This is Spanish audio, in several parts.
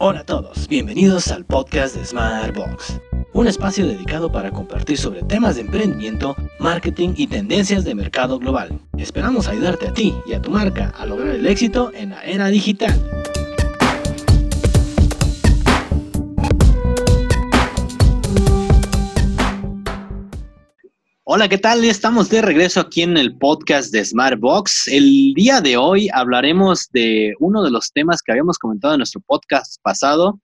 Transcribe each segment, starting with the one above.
Hola a todos, bienvenidos al podcast de Smartbox, un espacio dedicado para compartir sobre temas de emprendimiento, marketing y tendencias de mercado global. Esperamos ayudarte a ti y a tu marca a lograr el éxito en la era digital. Hola, ¿qué tal? Estamos de regreso aquí en el podcast de Smartbox. El día de hoy hablaremos de uno de los temas que habíamos comentado en nuestro podcast pasado,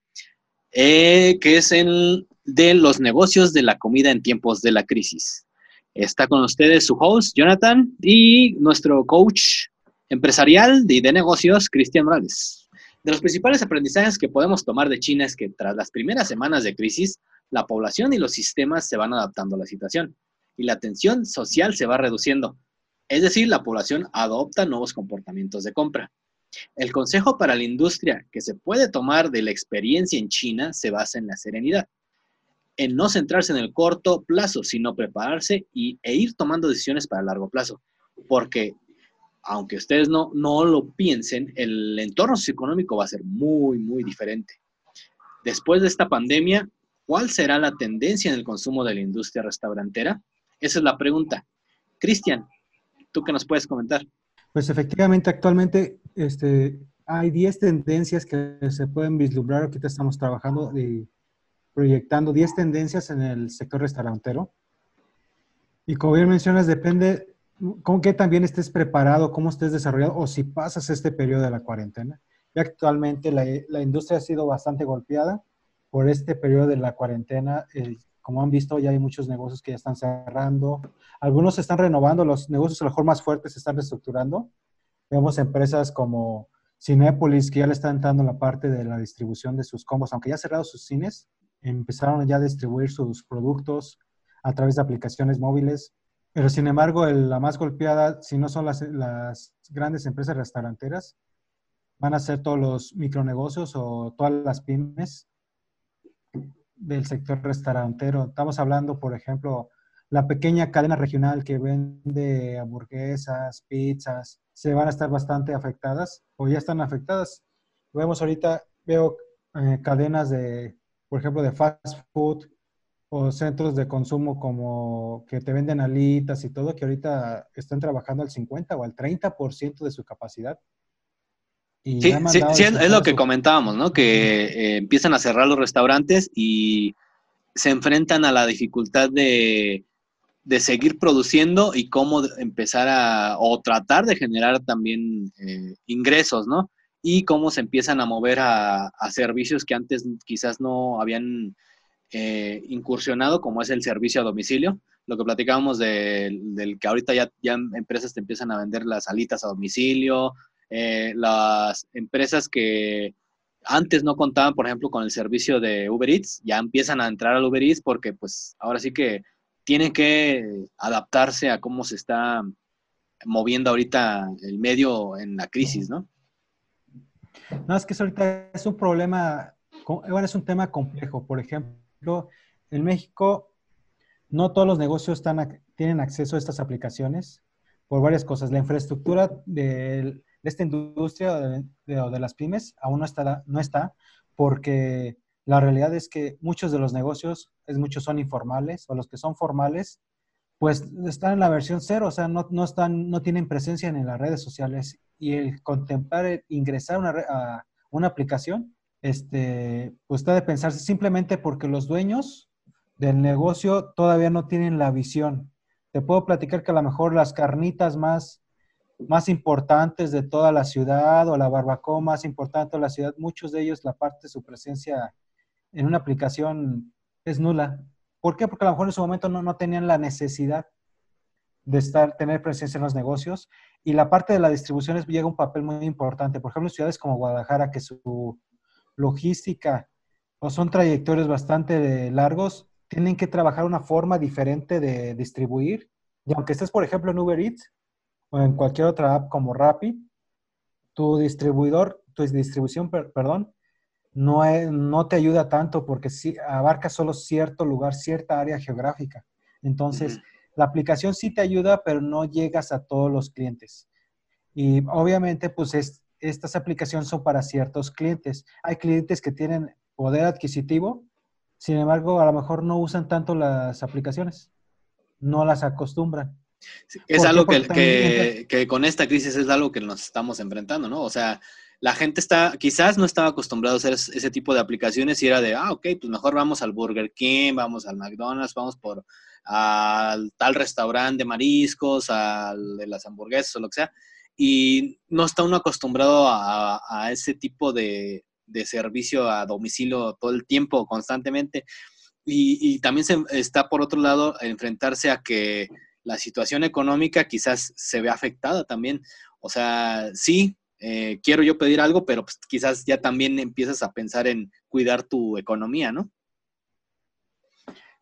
eh, que es el de los negocios de la comida en tiempos de la crisis. Está con ustedes su host, Jonathan, y nuestro coach empresarial y de negocios, Cristian Morales. De los principales aprendizajes que podemos tomar de China es que tras las primeras semanas de crisis, la población y los sistemas se van adaptando a la situación y la tensión social se va reduciendo. Es decir, la población adopta nuevos comportamientos de compra. El consejo para la industria que se puede tomar de la experiencia en China se basa en la serenidad, en no centrarse en el corto plazo, sino prepararse y, e ir tomando decisiones para el largo plazo. Porque, aunque ustedes no, no lo piensen, el entorno socioeconómico va a ser muy, muy diferente. Después de esta pandemia, ¿cuál será la tendencia en el consumo de la industria restaurantera? Esa es la pregunta. Cristian, ¿tú qué nos puedes comentar? Pues efectivamente, actualmente este, hay 10 tendencias que se pueden vislumbrar. Ahorita estamos trabajando y proyectando 10 tendencias en el sector restaurantero. Y como bien mencionas, depende con qué también estés preparado, cómo estés desarrollado o si pasas este periodo de la cuarentena. Y actualmente la, la industria ha sido bastante golpeada por este periodo de la cuarentena. Eh, como han visto, ya hay muchos negocios que ya están cerrando. Algunos se están renovando, los negocios a lo mejor más fuertes se están reestructurando. Vemos empresas como Cinepolis que ya le están entrando la parte de la distribución de sus combos, aunque ya cerrado sus cines, empezaron ya a distribuir sus productos a través de aplicaciones móviles. Pero sin embargo, la más golpeada, si no son las, las grandes empresas restauranteras, van a ser todos los micronegocios o todas las pymes del sector restaurantero. Estamos hablando, por ejemplo, la pequeña cadena regional que vende hamburguesas, pizzas, se van a estar bastante afectadas o ya están afectadas. Vemos ahorita, veo eh, cadenas de, por ejemplo, de fast food o centros de consumo como que te venden alitas y todo, que ahorita están trabajando al 50 o al 30% de su capacidad sí, sí, es lo que comentábamos, ¿no? Que eh, empiezan a cerrar los restaurantes y se enfrentan a la dificultad de, seguir produciendo y cómo empezar a, o tratar de generar también eh, ingresos, ¿no? Y cómo se empiezan a mover a, servicios que antes quizás no habían eh, incursionado, como es el servicio a domicilio. Lo que platicábamos del que ahorita ya, ya empresas te empiezan a vender las alitas a domicilio, eh, las empresas que antes no contaban, por ejemplo, con el servicio de Uber Eats, ya empiezan a entrar al Uber Eats porque pues ahora sí que tienen que adaptarse a cómo se está moviendo ahorita el medio en la crisis, ¿no? No, es que ahorita es un problema, bueno, es un tema complejo. Por ejemplo, en México no todos los negocios tienen acceso a estas aplicaciones por varias cosas. La infraestructura del de esta industria de, de, las pymes aún no está, no está porque la realidad es que muchos de los negocios, es, muchos son informales o los que son formales, pues están en la versión cero, o sea, no, no, están, no tienen presencia en las redes sociales y el contemplar, el ingresar una, a una aplicación, este, pues está de pensarse simplemente porque los dueños del negocio todavía no tienen la visión. Te puedo platicar que a lo mejor las carnitas más más importantes de toda la ciudad o la barbacoa más importante de la ciudad, muchos de ellos la parte de su presencia en una aplicación es nula. ¿Por qué? Porque a lo mejor en su momento no, no tenían la necesidad de estar, tener presencia en los negocios y la parte de la distribución es, llega un papel muy importante. Por ejemplo, en ciudades como Guadalajara, que su logística o son trayectorios bastante largos, tienen que trabajar una forma diferente de distribuir. Y aunque estés, por ejemplo, en Uber Eats, o en cualquier otra app como Rappi, tu distribuidor, tu distribución, perdón, no, no te ayuda tanto porque si, abarca solo cierto lugar, cierta área geográfica. Entonces, la aplicación sí te ayuda, pero no llegas a todos los clientes. Y obviamente, pues es, estas aplicaciones son para ciertos clientes. Hay clientes que tienen poder adquisitivo, sin embargo, a lo mejor no usan tanto las aplicaciones, no las acostumbran. Es algo que, que, con esta crisis es algo que nos estamos enfrentando, ¿no? O sea, la gente está, quizás no estaba acostumbrado a hacer ese tipo de aplicaciones y era de, ah, ok, pues mejor vamos al Burger King, vamos al McDonald's, vamos por al tal restaurante de mariscos, al de las hamburguesas o lo que sea. Y no está uno acostumbrado a, ese tipo de, servicio a domicilio todo el tiempo, constantemente. Y, y también se, está, por otro lado, enfrentarse a que la situación económica quizás se ve afectada también. O sea, sí, eh, quiero yo pedir algo, pero pues, quizás ya también empiezas a pensar en cuidar tu economía, ¿no?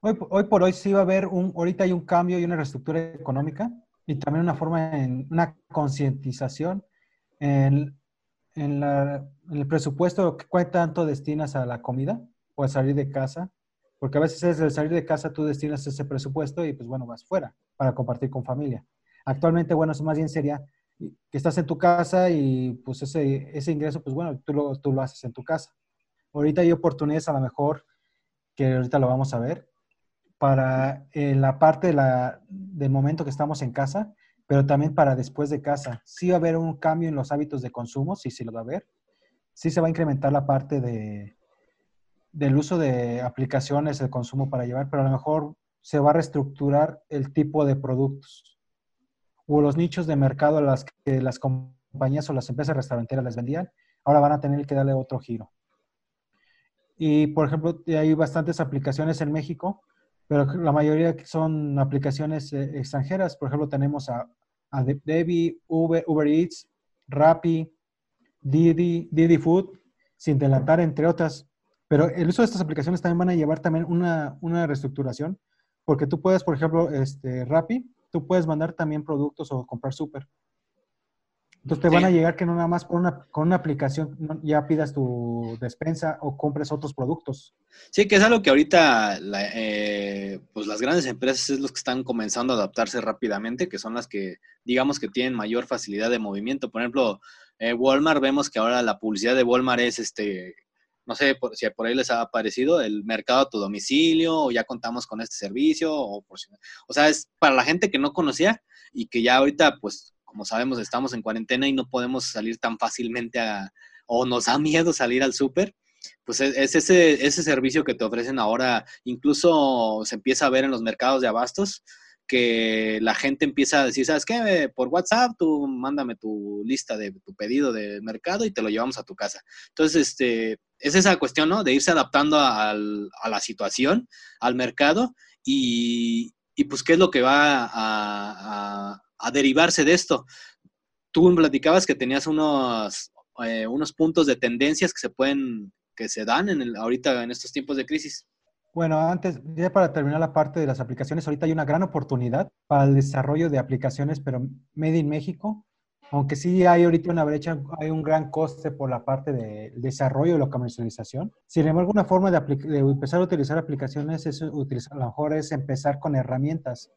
Hoy, hoy por hoy sí va a haber un, ahorita hay un cambio y una reestructura económica y también una forma en una concientización en, en, el presupuesto, ¿cuál tanto destinas a la comida o a salir de casa? Porque a veces es el salir de casa tú destinas ese presupuesto y pues bueno, vas fuera para compartir con familia. Actualmente, bueno, eso más bien sería que estás en tu casa y pues ese, ese ingreso, pues bueno, tú lo, tú lo haces en tu casa. Ahorita hay oportunidades a lo mejor, que ahorita lo vamos a ver, para eh, la parte de la, del momento que estamos en casa, pero también para después de casa. Sí va a haber un cambio en los hábitos de consumo, sí, sí lo va a haber. Sí se va a incrementar la parte de, del uso de aplicaciones, el consumo para llevar, pero a lo mejor se va a reestructurar el tipo de productos o los nichos de mercado a las que las compañías o las empresas restauranteras les vendían, ahora van a tener que darle otro giro. Y, por ejemplo, hay bastantes aplicaciones en México, pero la mayoría son aplicaciones eh, extranjeras. Por ejemplo, tenemos a, a Debbie, Uber, Uber Eats, Rappi, Didi, Didi Food, sin delatar, entre otras. Pero el uso de estas aplicaciones también van a llevar también una, una reestructuración, porque tú puedes, por ejemplo, este, Rappi, tú puedes mandar también productos o comprar súper. Entonces te van a llegar que no nada más con una, con una aplicación ya pidas tu despensa o compres otros productos. Sí, que es algo que ahorita eh, pues las grandes empresas es los que están comenzando a adaptarse rápidamente, que son las que digamos que tienen mayor facilidad de movimiento. Por ejemplo, eh, Walmart, vemos que ahora la publicidad de Walmart es este no sé si por ahí les ha aparecido el mercado a tu domicilio o ya contamos con este servicio o por o sea, es para la gente que no conocía y que ya ahorita pues como sabemos estamos en cuarentena y no podemos salir tan fácilmente a o nos da miedo salir al súper, pues es, ese, ese servicio que te ofrecen ahora, incluso se empieza a ver en los mercados de abastos, que la gente empieza a decir, ¿sabes qué? Por WhatsApp, tú mándame tu lista de tu pedido de mercado y te lo llevamos a tu casa. Entonces, este, es esa cuestión, ¿no? De irse adaptando a la situación, al mercado y, pues qué es lo que va a, derivarse de esto. Tú platicabas que tenías unos, eh, unos puntos de tendencias que se pueden, que se dan en el, ahorita en estos tiempos de crisis. Bueno, antes, ya para terminar la parte de las aplicaciones, ahorita hay una gran oportunidad para el desarrollo de aplicaciones, pero made in México, aunque sí hay ahorita una brecha, hay un gran coste por la parte del desarrollo y la comercialización. Sin embargo, una forma de, empezar a utilizar aplicaciones es utilizar, a lo mejor es empezar con herramientas.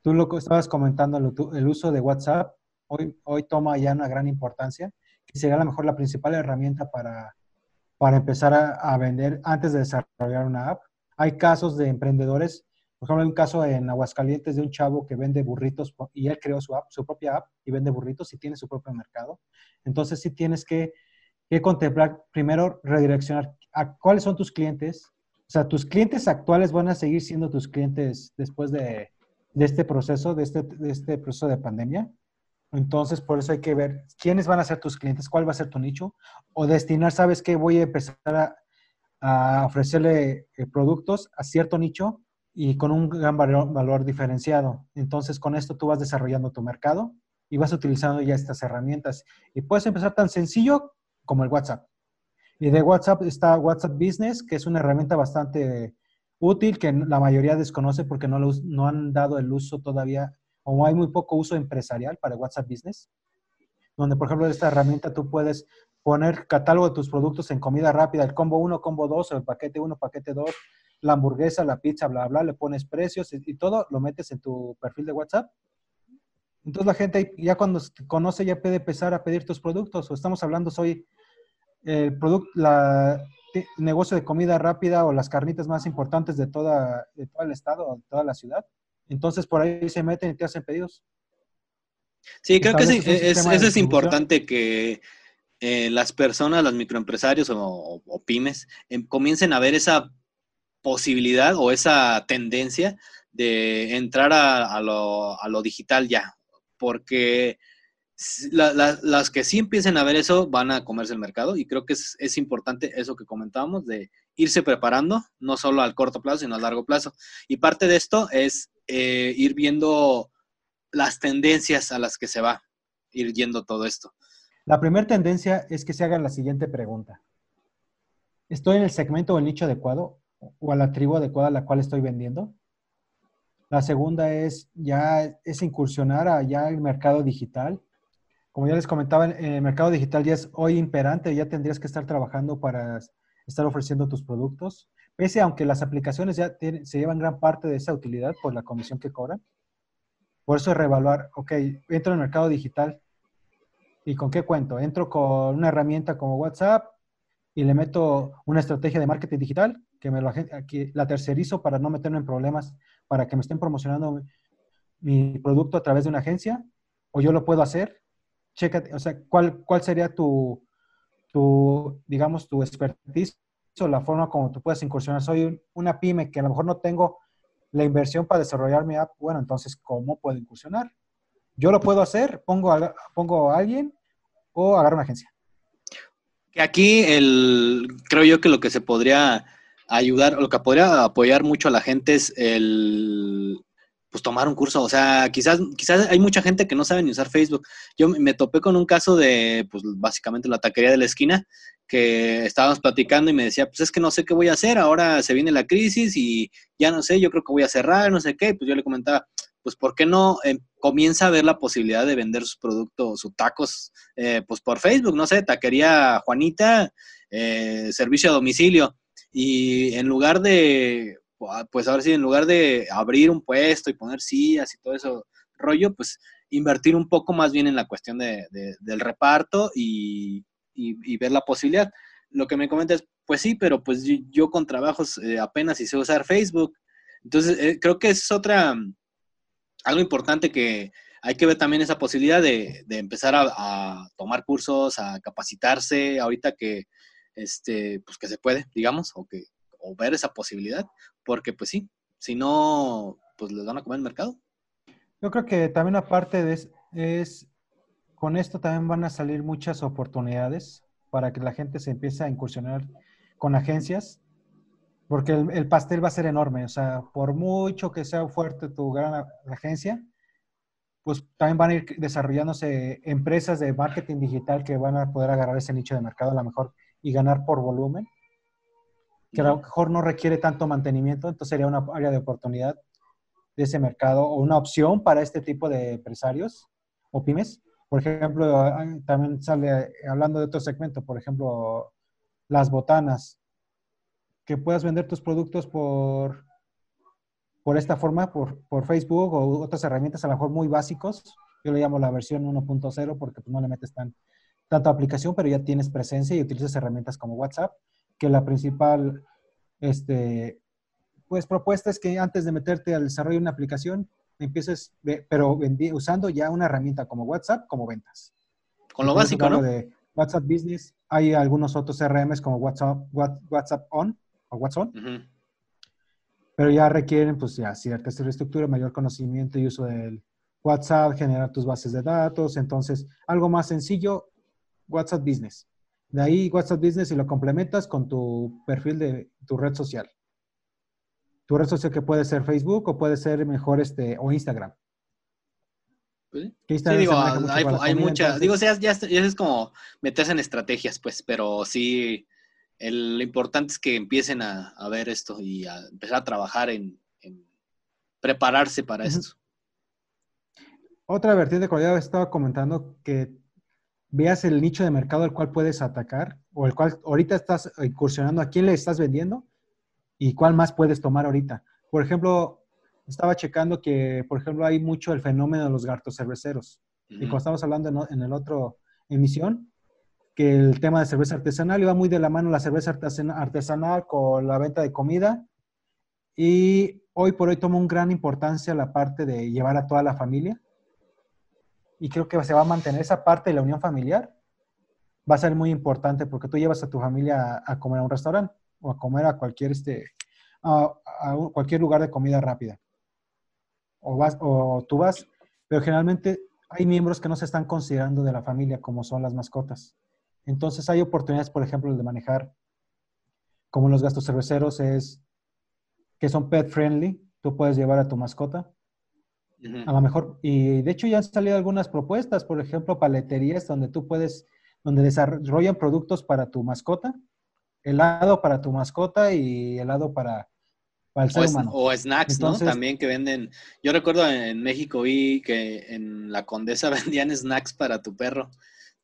Tú lo estabas comentando, el, uso de WhatsApp, hoy, hoy toma ya una gran importancia, que sería a lo mejor la principal herramienta para, para empezar a, a vender antes de desarrollar una app. Hay casos de emprendedores por ejemplo, hay un caso en Aguascalientes de un chavo que vende burritos y él creó su app, su propia app y vende burritos y tiene su propio mercado. Entonces sí tienes que, contemplar primero redireccionar a cuáles son tus clientes. O sea, tus clientes actuales van a seguir siendo tus clientes después de, este proceso, de este, de este proceso de pandemia. Entonces, por eso hay que ver quiénes van a ser tus clientes, cuál va a ser tu nicho, o destinar, ¿sabes qué? Voy a empezar a, a ofrecerle eh, productos a cierto nicho y con un gran valor, diferenciado. Entonces, con esto tú vas desarrollando tu mercado y vas utilizando ya estas herramientas. Y puedes empezar tan sencillo como el WhatsApp. Y de WhatsApp está WhatsApp Business, que es una herramienta bastante útil que la mayoría desconoce porque no, no han dado el uso todavía, o hay muy poco uso empresarial para WhatsApp Business, donde, por ejemplo, esta herramienta tú puedes poner catálogo de tus productos en comida rápida, el combo 1, combo 2, o el paquete 1, paquete 2, la hamburguesa, la pizza, bla, bla, le pones precios y, todo, lo metes en tu perfil de WhatsApp Entonces la gente ya cuando te conoce ya puede empezar a pedir tus productos. O estamos hablando hoy el producto, la negocio de comida rápida o las carnitas más importantes de, toda, de todo el estado o de toda la ciudad. Entonces por ahí se meten y te hacen pedidos. Sí, creo que eso es, importante que eh, las personas, los microempresarios o, pymes, em, comiencen a ver esa posibilidad o esa tendencia de entrar a, lo, digital ya, porque las que sí empiecen a ver eso van a comerse el mercado y creo que es, importante eso que comentábamos de irse preparando, no solo al corto plazo, sino a largo plazo. Y parte de esto es eh, ir viendo las tendencias a las que se va ir yendo todo esto. La primera tendencia es que se haga la siguiente pregunta. ¿Estoy en el segmento o el nicho adecuado o a la tribu adecuada a la cual estoy vendiendo? La segunda es ya es incursionar allá el mercado digital. Como ya les comentaba, el mercado digital ya es hoy imperante, ya tendrías que estar trabajando para estar ofreciendo tus productos, pese aunque las aplicaciones ya se llevan gran parte de esa utilidad por la comisión que cobran. Por eso es reevaluar, ok, entro en el mercado digital y con qué cuento. Entro con una herramienta como WhatsApp y le meto una estrategia de marketing digital que me lo la tercerizo para no meterme en problemas, para que me estén promocionando mi producto a través de una agencia, o yo lo puedo hacer. Chécate, o sea, ¿cuál, cuál sería tu, tu, digamos, tu expertise o la forma como tú puedes incursionar? Soy una pyme que a lo mejor no tengo la inversión para desarrollar mi app, bueno, entonces, ¿cómo puedo incursionar? Yo lo puedo hacer, pongo a, pongo a alguien o agarro una agencia. Aquí el, creo yo que lo que se podría ayudar, lo que podría apoyar mucho a la gente es el pues tomar un curso, o sea, quizás, quizás hay mucha gente que no sabe ni usar Facebook. Yo me topé con un caso de, pues básicamente la taquería de la esquina, que estábamos platicando y me decía, pues es que no sé qué voy a hacer, ahora se viene la crisis y ya no sé, yo creo que voy a cerrar, no sé qué, pues yo le comentaba, pues ¿por qué no eh, comienza a ver la posibilidad de vender sus productos, sus tacos, eh, pues por Facebook, no sé, taquería Juanita, eh, servicio a domicilio, y en lugar de, pues ahora sí, en lugar de abrir un puesto y poner sillas y todo eso rollo, pues invertir un poco más bien en la cuestión de, del reparto y, ver la posibilidad. Lo que me comentas, pues sí, pero pues yo, con trabajos eh, apenas hice usar Facebook. Entonces, eh, creo que es otra, algo importante que hay que ver también esa posibilidad de, empezar a, tomar cursos, a capacitarse, ahorita que, este, pues que se puede, digamos, o que, o ver esa posibilidad, porque pues sí, si no, pues les van a comer el mercado. Yo creo que también aparte de es, con esto también van a salir muchas oportunidades para que la gente se empiece a incursionar con agencias, porque el, pastel va a ser enorme, o sea, por mucho que sea fuerte tu gran agencia, pues también van a ir desarrollándose empresas de marketing digital que van a poder agarrar ese nicho de mercado a lo mejor y ganar por volumen que a lo mejor no requiere tanto mantenimiento, entonces sería una área de oportunidad de ese mercado o una opción para este tipo de empresarios o pymes. Por ejemplo, también sale hablando de otro segmento, por ejemplo, las botanas, que puedas vender tus productos por, por esta forma, por, por Facebook o otras herramientas a lo mejor muy básicos. Yo le llamo la versión 1.0 porque pues, no le metes tan, tanta aplicación, pero ya tienes presencia y utilizas herramientas como WhatsApp que la principal este, pues, propuesta es que antes de meterte al desarrollo de una aplicación, empieces, pero usando ya una herramienta como WhatsApp como ventas. Con lo básico, ¿no? De WhatsApp Business, hay algunos otros CRMs como WhatsApp, WhatsApp On o WhatsApp pero ya requieren pues ya cierta estructura, mayor conocimiento y uso del WhatsApp, generar tus bases de datos, entonces algo más sencillo, WhatsApp Business. De ahí WhatsApp Business y lo complementas con tu perfil de tu red social. Tu red social que puede ser Facebook o puede ser mejor este o Instagram. Sí, digo, hay, muchas, digo, ya, ya, es como meterse en estrategias, pues, pero sí, el, lo importante es que empiecen a, ver esto y a empezar a trabajar en, prepararse para esto. Otra vertiente que ya estaba comentando que veas el nicho de mercado al cual puedes atacar o el cual ahorita estás incursionando, a quién le estás vendiendo y cuál más puedes tomar ahorita. Por ejemplo, estaba checando que, por ejemplo, hay mucho el fenómeno de los gatos cerveceros. Y como estamos hablando en, en el otro emisión, que el tema de cerveza artesanal iba muy de la mano la cerveza artesanal con la venta de comida. Y hoy por hoy toma un gran importancia la parte de llevar a toda la familia. Y creo que se va a mantener esa parte de la unión familiar. Va a ser muy importante porque tú llevas a tu familia a, comer a un restaurante o a comer a cualquier, este, a, cualquier lugar de comida rápida. O, vas, o tú vas, pero generalmente hay miembros que no se están considerando de la familia como son las mascotas. Entonces hay oportunidades, por ejemplo, de manejar, como los gastos cerveceros, es que son pet friendly. Tú puedes llevar a tu mascota. A lo mejor, y de hecho ya han salido algunas propuestas, por ejemplo, paleterías donde tú puedes, donde desarrollan productos para tu mascota, helado para tu mascota y helado para, para el ser o, humano. O snacks, ¿no? También que venden. Yo recuerdo en México vi que en la Condesa vendían snacks para tu perro.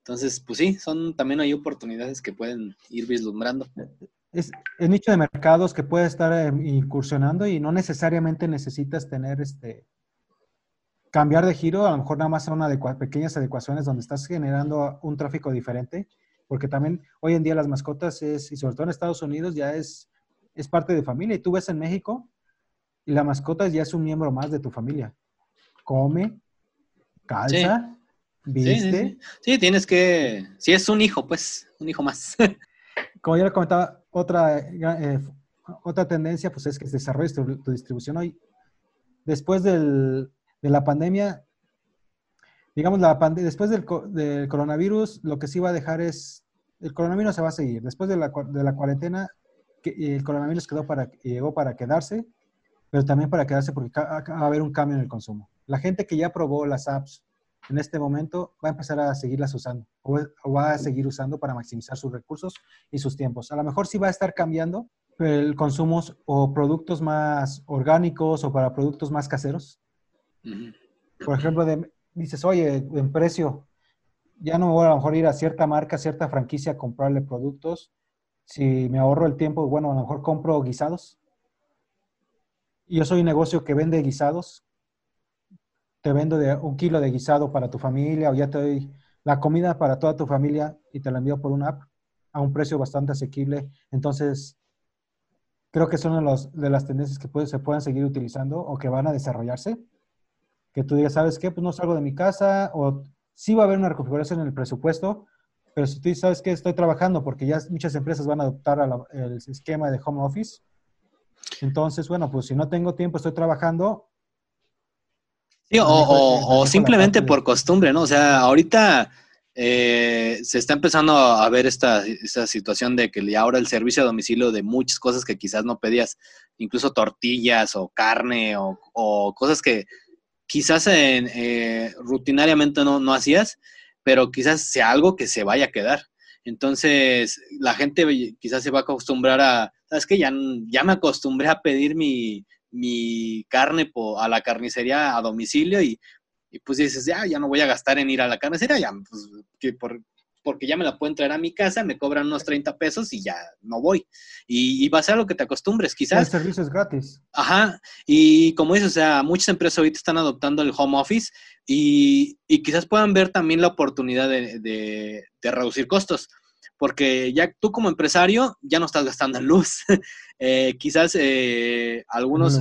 Entonces, pues sí, son también hay oportunidades que pueden ir vislumbrando. Es el nicho de mercados que puede estar em, incursionando y no necesariamente necesitas tener este cambiar de giro, a lo mejor nada más son pequeñas adecuaciones donde estás generando un tráfico diferente, porque también hoy en día las mascotas es, y sobre todo en Estados Unidos, ya es, es parte de familia. Y tú ves en México y la mascota ya es un miembro más de tu familia. Come, calza, ¿Viste? Sí, tienes que. Si es un hijo, pues, un hijo más. Como ya le comentaba, otra, eh, otra tendencia, pues es que se desarrolle tu, distribución hoy. Después del, de la pandemia, digamos, la después del, del, coronavirus, lo que sí va a dejar es. El coronavirus se va a seguir. Después de la, de la cuarentena, el coronavirus quedó para, llegó para quedarse, pero también para quedarse porque va a haber un cambio en el consumo. La gente que ya probó las apps en este momento va a empezar a seguirlas usando o, va a seguir usando para maximizar sus recursos y sus tiempos. A lo mejor sí va a estar cambiando el consumo o productos más orgánicos o para productos más caseros. Por ejemplo, dices, oye, en precio, ya no voy a lo mejor ir a cierta marca, cierta franquicia a comprarle productos. Si me ahorro el tiempo, bueno, a lo mejor compro guisados. Yo soy un negocio que vende guisados, te vendo de un kilo de guisado para tu familia o ya te doy la comida para toda tu familia y te la envío por una app a un precio bastante asequible. Entonces, creo que son de, los, de las tendencias que se pueden seguir utilizando o que van a desarrollarse. Que tú digas, ¿sabes qué? Pues no salgo de mi casa o sí va a haber una reconfiguración en el presupuesto, pero si tú sabes que estoy trabajando porque ya muchas empresas van a adoptar el esquema de home office, entonces, bueno, pues si no tengo tiempo, estoy trabajando, Sí, o, simplemente por costumbre, ¿no? O sea, ahorita eh, se está empezando a ver esta, situación de que ahora el servicio a domicilio de muchas cosas que quizás no pedías, incluso tortillas o carne o, cosas que quizás eh, rutinariamente no, no hacías, pero quizás sea algo que se vaya a quedar. Entonces, la gente quizás se va a acostumbrar a, ¿sabes qué? Ya, ya me acostumbré a pedir mi, mi carne a la carnicería a domicilio y, pues dices, ya, ya no voy a gastar en ir a la carnicería, ya, pues, que por, porque ya me la pueden traer a mi casa, me cobran unos 30 pesos y ya no voy. Y, va a ser lo que te acostumbres, quizás. El servicio es gratis. Ajá, y como dices, o sea, muchas empresas ahorita están adoptando el home office y, quizás puedan ver también la oportunidad de, de reducir costos porque ya tú como empresario ya no estás gastando en luz. Eh, quizás eh, algunos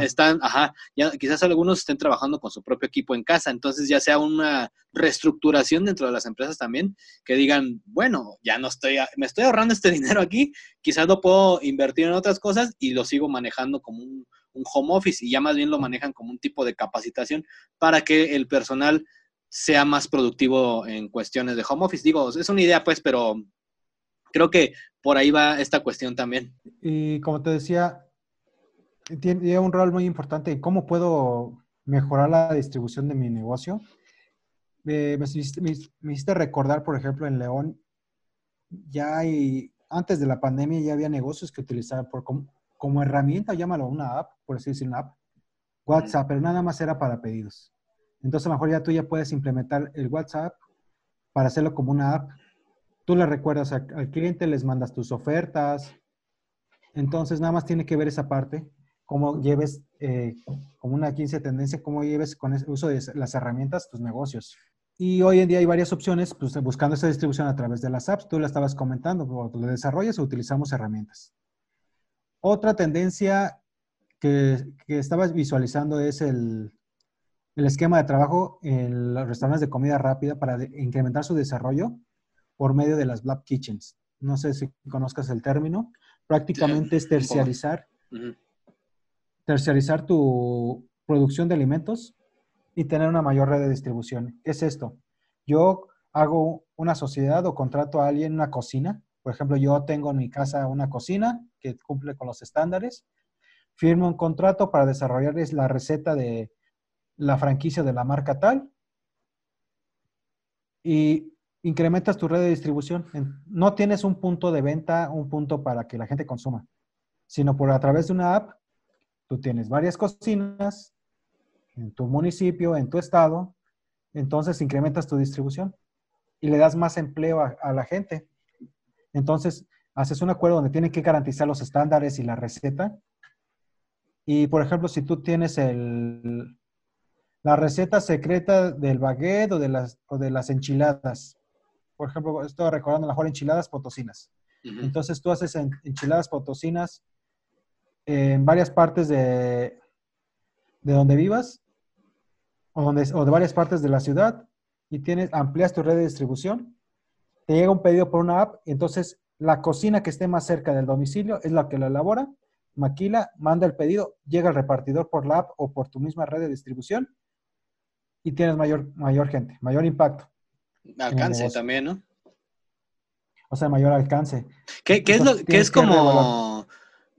están, ajá, ya, quizás algunos estén trabajando con su propio equipo en casa, entonces ya sea una reestructuración dentro de las empresas también, que digan, bueno, ya no estoy, me estoy ahorrando este dinero aquí, quizás lo puedo invertir en otras cosas y lo sigo manejando como un, un home office y ya más bien lo manejan como un tipo de capacitación para que el personal sea más productivo en cuestiones de home office. Digo, es una idea pues, pero creo que por ahí va esta cuestión también. Y como te decía, tiene un rol muy importante en cómo puedo mejorar la distribución de mi negocio. me, hiciste recordar, por ejemplo, en León, ya hay, antes de la pandemia ya había negocios que utilizaban por, como, herramienta, llámalo una app, por así decir, una app, WhatsApp, pero nada más era para pedidos. Entonces, a lo mejor ya tú ya puedes implementar el WhatsApp para hacerlo como una app. Tú le recuerdas al cliente, les mandas tus ofertas. Entonces, nada más tiene que ver esa parte. cómo lleves, eh, como una 15 tendencia, cómo lleves con el uso de las herramientas tus negocios. Y hoy en día hay varias opciones, pues, buscando esa distribución a través de las apps. Tú la estabas comentando, lo desarrollas o utilizamos herramientas. Otra tendencia que, que estabas visualizando es el, el esquema de trabajo en los restaurantes de comida rápida para incrementar su desarrollo por medio de las Black Kitchens. No sé si conozcas el término. Prácticamente es terciarizar, terciarizar tu producción de alimentos y tener una mayor red de distribución. ¿Qué es esto? Yo hago una sociedad o contrato a alguien una cocina. Por ejemplo, yo tengo en mi casa una cocina que cumple con los estándares. Firmo un contrato para desarrollarles la receta de la franquicia de la marca tal y incrementas tu red de distribución. No tienes un punto de venta, un punto para que la gente consuma, sino por a través de una app, tú tienes varias cocinas en tu municipio, en tu estado, entonces incrementas tu distribución y le das más empleo a, la gente. Entonces, haces un acuerdo donde tienen que garantizar los estándares y la receta. Y, por ejemplo, si tú tienes el, la receta secreta del baguette o de las, o de las enchiladas. Por ejemplo, estoy recordando mejor enchiladas potosinas. Entonces tú haces enchiladas potosinas en varias partes de, de donde vivas o, donde, o de varias partes de la ciudad y tienes, amplias tu red de distribución. Te llega un pedido por una app entonces la cocina que esté más cerca del domicilio es la que lo elabora, maquila, manda el pedido, llega el repartidor por la app o por tu misma red de distribución y tienes mayor, mayor gente, mayor impacto. Alcance también, ¿no? O sea, mayor alcance. ¿Qué, es, lo, que es como,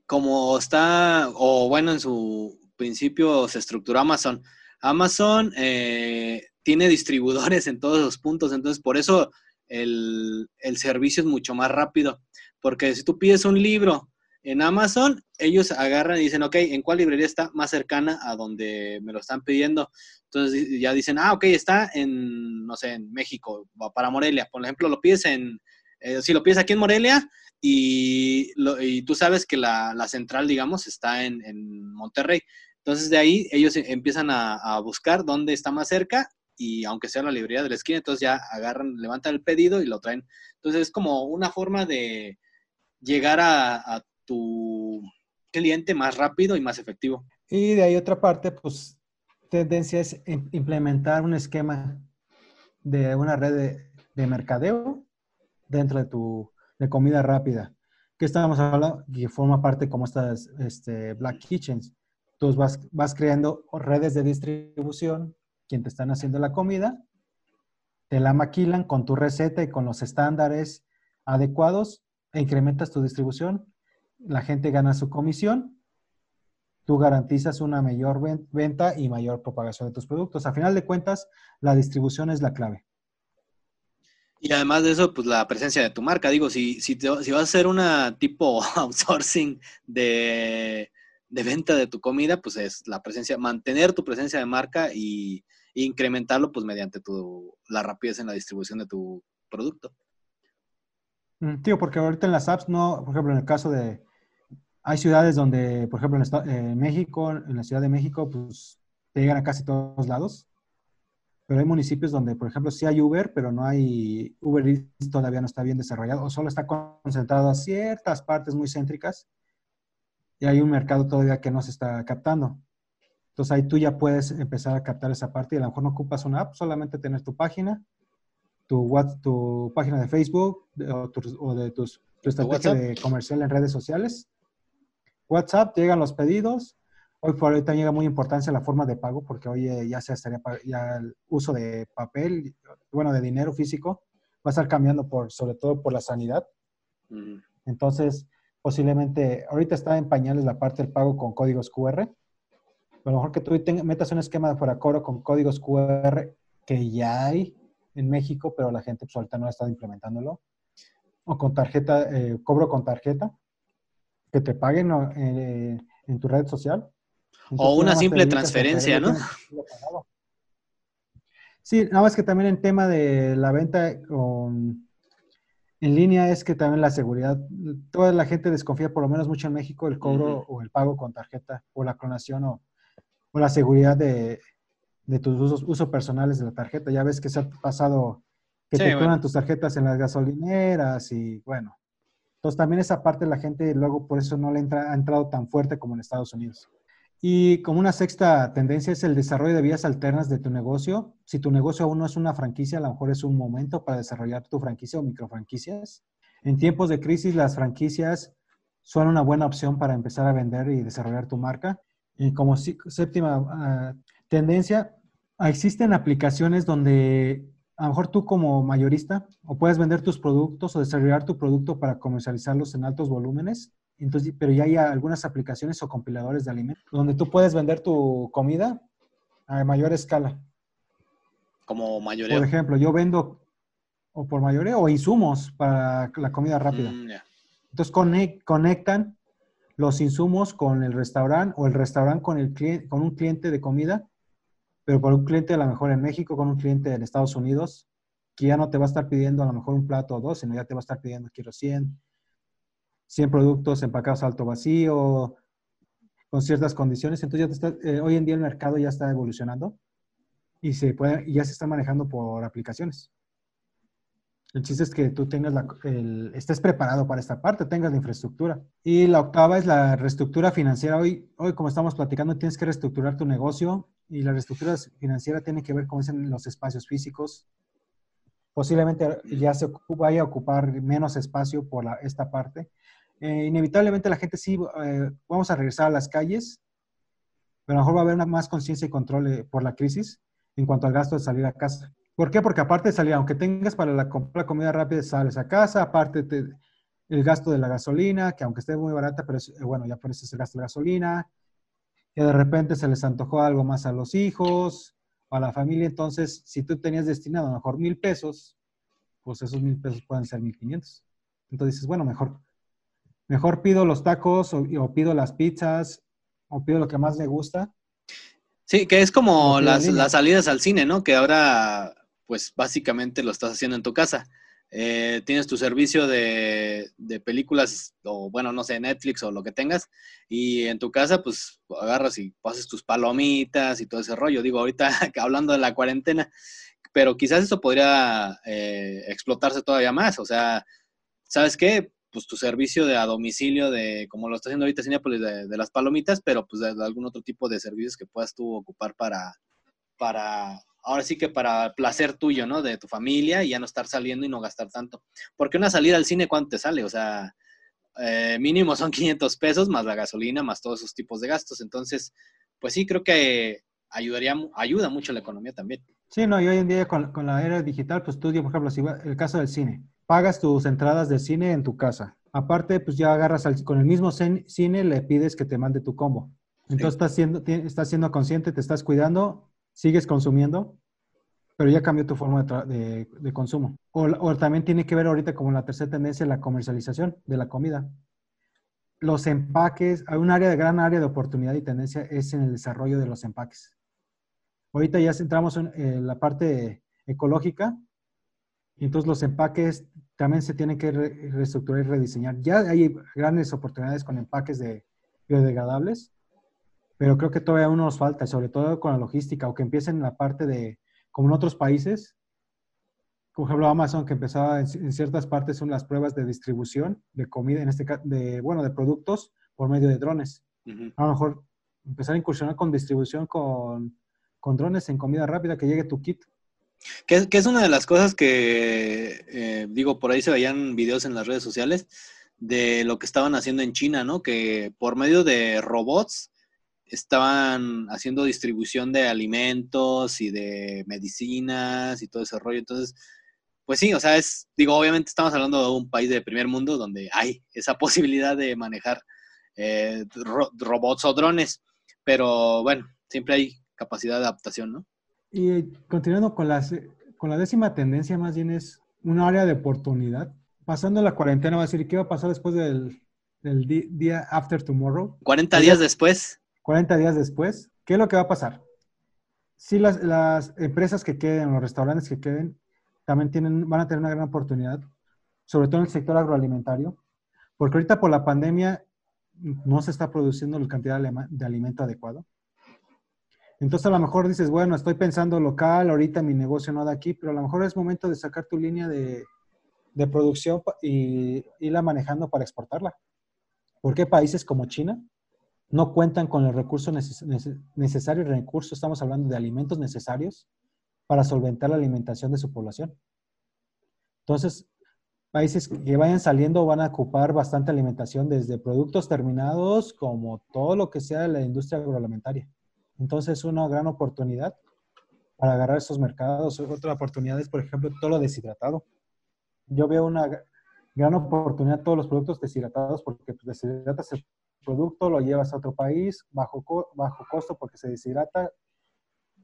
como está, o bueno, en su principio se estructuró Amazon? Amazon eh, tiene distribuidores en todos los puntos, entonces por eso el, el servicio es mucho más rápido. Porque si tú pides un libro en Amazon, ellos agarran y dicen, ok, ¿en cuál librería está más cercana a donde me lo están pidiendo? Entonces ya dicen, ah, ok, está en, no sé, en México, para Morelia. Por ejemplo, lo pides en, eh, si lo pides aquí en Morelia y, tú sabes que la, central, digamos, está en, Monterrey. Entonces de ahí ellos empiezan a, buscar dónde está más cerca y aunque sea la librería de la esquina, entonces ya agarran, levantan el pedido y lo traen. Entonces es como una forma de llegar a tu cliente más rápido y más efectivo. Y de ahí otra parte, pues tendencia es implementar un esquema de una red de, mercadeo dentro de tu de comida rápida. Que estamos hablando? Que forma parte como estas este, Black Kitchens. Tú vas, vas creando redes de distribución, quien te están haciendo la comida, te la maquilan con tu receta y con los estándares adecuados e incrementas tu distribución la gente gana su comisión, tú garantizas una mayor venta y mayor propagación de tus productos. A final de cuentas, la distribución es la clave. Y además de eso, pues la presencia de tu marca. Digo, si, si, vas a hacer una tipo outsourcing de, venta de tu comida, pues es la presencia, mantener tu presencia de marca y, incrementarlo pues mediante tu, la rapidez en la distribución de tu producto. Mm, tío, porque ahorita en las apps no, por ejemplo, en el caso de, hay ciudades donde, por ejemplo, en, México, en la Ciudad de México, pues te llegan a casi todos lados. Pero hay municipios donde, por ejemplo, sí hay Uber, pero no hay, Uber Eats todavía no está bien desarrollado o solo está concentrado a ciertas partes muy céntricas y hay un mercado todavía que no se está captando. Entonces ahí tú ya puedes empezar a captar esa parte y a lo mejor no ocupas una app, solamente tener tu página, tu, tu página de Facebook o, de tus, tu estrategia de comercial en redes sociales WhatsApp, llegan los pedidos. Hoy por hoy también llega muy importancia la forma de pago, porque hoy eh, ya se estaría ya el uso de papel, bueno, de dinero físico, va a estar cambiando por, sobre todo por la sanidad. Entonces, posiblemente, ahorita está en pañales la parte del pago con códigos QR. A lo mejor que tú metas un esquema de fuera coro con códigos QR que ya hay en México, pero la gente pues, ahorita no ha estado implementándolo. O con tarjeta, eh, cobro con tarjeta que te paguen eh, en tu red social. o una simple transferencia, ¿no? Sí, nada más que también en tema de la venta con, en línea es que también la seguridad, toda la gente desconfía, por lo menos mucho en México, el cobro o el pago con tarjeta o la clonación o, o la seguridad de, de tus usos, usos personales de la tarjeta. Ya ves que se ha pasado que te clonan tus tarjetas en las gasolineras y bueno. Entonces también esa parte la gente luego por eso no entra, ha entrado tan fuerte como en Estados Unidos. Y como una sexta tendencia es el desarrollo de vías alternas de tu negocio. Si tu negocio aún no es una franquicia, a lo mejor es un momento para desarrollar tu franquicia o microfranquicias. En tiempos de crisis, las franquicias son una buena opción para empezar a vender y desarrollar tu marca. Y como séptima ah, tendencia, existen aplicaciones donde a lo mejor tú como mayorista o puedes vender tus productos o desarrollar tu producto para comercializarlos en altos volúmenes entonces, pero ya hay algunas aplicaciones o compiladores de alimentos donde tú puedes vender tu comida a mayor escala. Como mayoreo. Por ejemplo, yo vendo o por mayoreo o insumos para la comida rápida. Mm, Entonces conectan los insumos con el restaurante o el restaurante con, el cliente, con un cliente de comida, pero por un cliente a lo mejor en México, con un cliente en Estados Unidos, que ya no te va a estar pidiendo a lo mejor un plato o dos, sino ya te va a estar pidiendo quiero 100, 100 productos empacados alto vacío, con ciertas condiciones. Entonces, ya está, eh, hoy en día el mercado ya está evolucionando y se puede, ya se está manejando por aplicaciones. El chiste es que tú tengas la, estés preparado para esta parte, tengas la infraestructura. Y la octava es la reestructura financiera. Hoy, hoy, como estamos platicando, tienes que reestructurar tu negocio y la reestructura financiera tiene que ver con los espacios físicos. Posiblemente ya se vaya a ocupar menos espacio por esta parte eh, inevitablemente la gente sí, eh, vamos a regresar a las calles, pero a lo mejor va a haber más conciencia y control eh, por la crisis en cuanto al gasto de salir a casa. ¿Por qué? Porque aparte de salir, aunque tengas para la, la comida rápida, sales a casa, aparte el gasto de la gasolina, que aunque esté muy barata, pero bueno, ya por eso es el gasto de gasolina, que de repente se les antojó algo más a los hijos, a la familia, entonces si tú tenías destinado a lo mejor mil pesos, pues esos mil pesos pueden ser mil quinientos. Entonces dices, bueno, mejor Mejor pido los tacos o, pido las pizzas o pido lo que más me gusta. Sí, que es como las, salidas al cine, ¿no? Que ahora, pues básicamente lo estás haciendo en tu casa. Eh, tienes tu servicio de, películas o bueno, no sé, Netflix o lo que tengas y en tu casa pues agarras y pases tus palomitas y todo ese rollo. Digo, ahorita hablando de la cuarentena, pero quizás eso podría eh, explotarse todavía más. O sea, ¿sabes qué? pues tu servicio de a domicilio de, como lo está haciendo ahorita Cinepolis, de, de las palomitas, pero pues de, algún otro tipo de servicios que puedas tú ocupar para, para, ahora sí que para placer tuyo, ¿no? De tu familia y ya no estar saliendo y no gastar tanto. Porque una salida al cine, ¿cuánto te sale? O sea, eh, mínimo son 500 pesos más la gasolina, más todos esos tipos de gastos. Entonces, pues sí, creo que ayudaría, ayuda mucho la economía también. Sí, no, y hoy en día con, con la era digital, pues tú, por ejemplo, si el caso del cine, pagas tus entradas de cine en tu casa. Aparte, pues ya agarras con el mismo cine, le pides que te mande tu combo. Entonces estás, siendo, estás siendo consciente, te estás cuidando, sigues consumiendo, pero ya cambió tu forma de, consumo. O, también tiene que ver ahorita como la tercera tendencia, la comercialización de la comida. Los empaques, hay un área de gran área de oportunidad y tendencia es en el desarrollo de los empaques. Ahorita ya centramos en la parte ecológica, y entonces los empaques también se tienen que reestructurar y rediseñar. Ya hay grandes oportunidades con empaques de biodegradables, pero creo que todavía aún nos falta, sobre todo con la logística, o que empiecen en la parte de, como en otros países, como ejemplo Amazon, que empezaba en, ciertas partes son las pruebas de distribución de comida, en este caso, de, bueno, de productos por medio de drones. A lo mejor empezar a incursionar con distribución con, con drones en comida rápida, que llegue tu kit que, es una de las cosas que, eh, digo, por ahí se veían videos en las redes sociales de lo que estaban haciendo en China, ¿no? Que por medio de robots estaban haciendo distribución de alimentos y de medicinas y todo ese rollo. Entonces, pues sí, o sea, es, digo, obviamente estamos hablando de un país de primer mundo donde hay esa posibilidad de manejar eh, robots o drones, pero bueno, siempre hay capacidad de adaptación, ¿no? Y continuando con, las, con la décima tendencia, más bien es un área de oportunidad. Pasando la cuarentena, va a decir, ¿qué va a pasar después del, del día after tomorrow? 40 días después. 40 días después. ¿Qué es lo que va a pasar? Si las, empresas que queden, los restaurantes que queden, también tienen, van a tener una gran oportunidad. sobre todo en el sector agroalimentario, porque ahorita por la pandemia no se está produciendo la cantidad de alimento adecuado. Entonces a lo mejor dices, bueno, estoy pensando local, ahorita mi negocio no da aquí, pero a lo mejor es momento de sacar tu línea de, de producción y irla manejando para exportarla. Porque países como China no cuentan con el recurso necesario, recurso, estamos hablando de alimentos necesarios para solventar la alimentación de su población. Entonces, países que vayan saliendo van a ocupar bastante alimentación desde productos terminados como todo lo que sea de la industria agroalimentaria. Entonces, es una gran oportunidad para agarrar esos mercados. Otra oportunidad es, por ejemplo, todo lo deshidratado. Yo veo una gran oportunidad todos los productos deshidratados porque pues, deshidratas el producto, lo llevas a otro país bajo, bajo costo porque se deshidrata.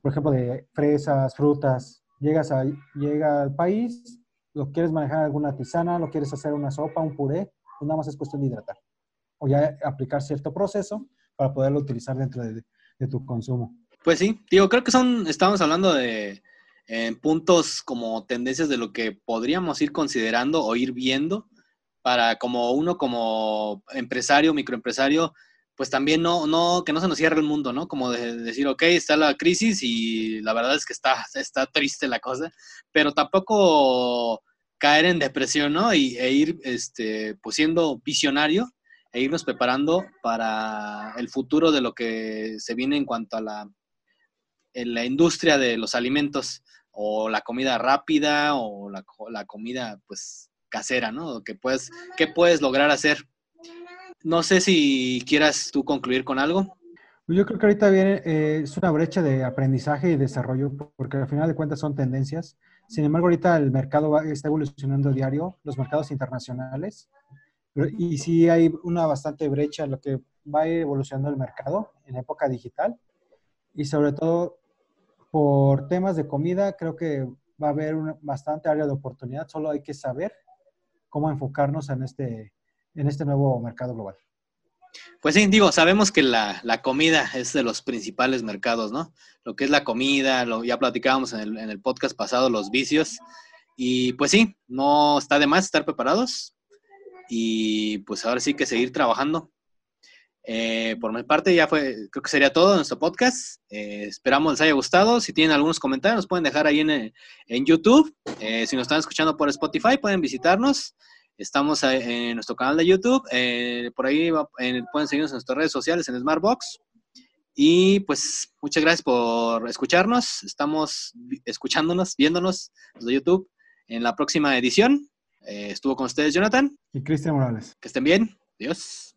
Por ejemplo, de fresas, frutas, llegas llega al país, lo quieres manejar alguna tisana, lo quieres hacer una sopa, un puré, pues nada más es cuestión de hidratar. O ya aplicar cierto proceso para poderlo utilizar dentro de, tu consumo. Pues sí, digo, creo que son, estamos hablando de puntos como tendencias de lo que podríamos ir considerando o ir viendo para como uno como empresario, microempresario, pues también no, no, que no se nos cierre el mundo, ¿no? Como de, decir, ok, está la crisis y la verdad es que está, está triste la cosa, pero tampoco caer en depresión, ¿no? Y, e ir, este, pues siendo visionario e irnos preparando para el futuro de lo que se viene en cuanto a la, en la industria de los alimentos o la comida rápida o la, la comida pues casera, ¿no? ¿Qué puedes, ¿Qué puedes lograr hacer? No sé si quieras tú concluir con algo. Yo creo que ahorita viene, eh, es una brecha de aprendizaje y desarrollo, porque al final de cuentas son tendencias. Sin embargo, ahorita el mercado está evolucionando diario, los mercados internacionales, y sí hay una bastante brecha en lo que va evolucionando el mercado en época digital. Y sobre todo, por temas de comida, creo que va a haber una bastante área de oportunidad, solo hay que saber cómo enfocarnos en este, en este nuevo mercado global. Pues sí, digo, sabemos que la, comida es de los principales mercados, ¿no? Lo que es la comida, lo, ya platicábamos en el, en el podcast pasado, los vicios. Y pues sí, no está de más estar preparados y pues ahora sí que seguir trabajando eh, por mi parte, ya fue, creo que sería todo en nuestro podcast. Eh, esperamos les haya gustado. Si tienen algunos comentarios, nos pueden dejar ahí en, en YouTube. Eh, si nos están escuchando por Spotify, pueden visitarnos. Estamos en nuestro canal de YouTube. por ahí pueden seguirnos en nuestras redes sociales en Smartbox. Y pues muchas gracias por escucharnos. Estamos escuchándonos, viéndonos desde YouTube en la próxima edición. estuvo con ustedes Jonathan. Y Cristian Morales. Que estén bien. Adiós.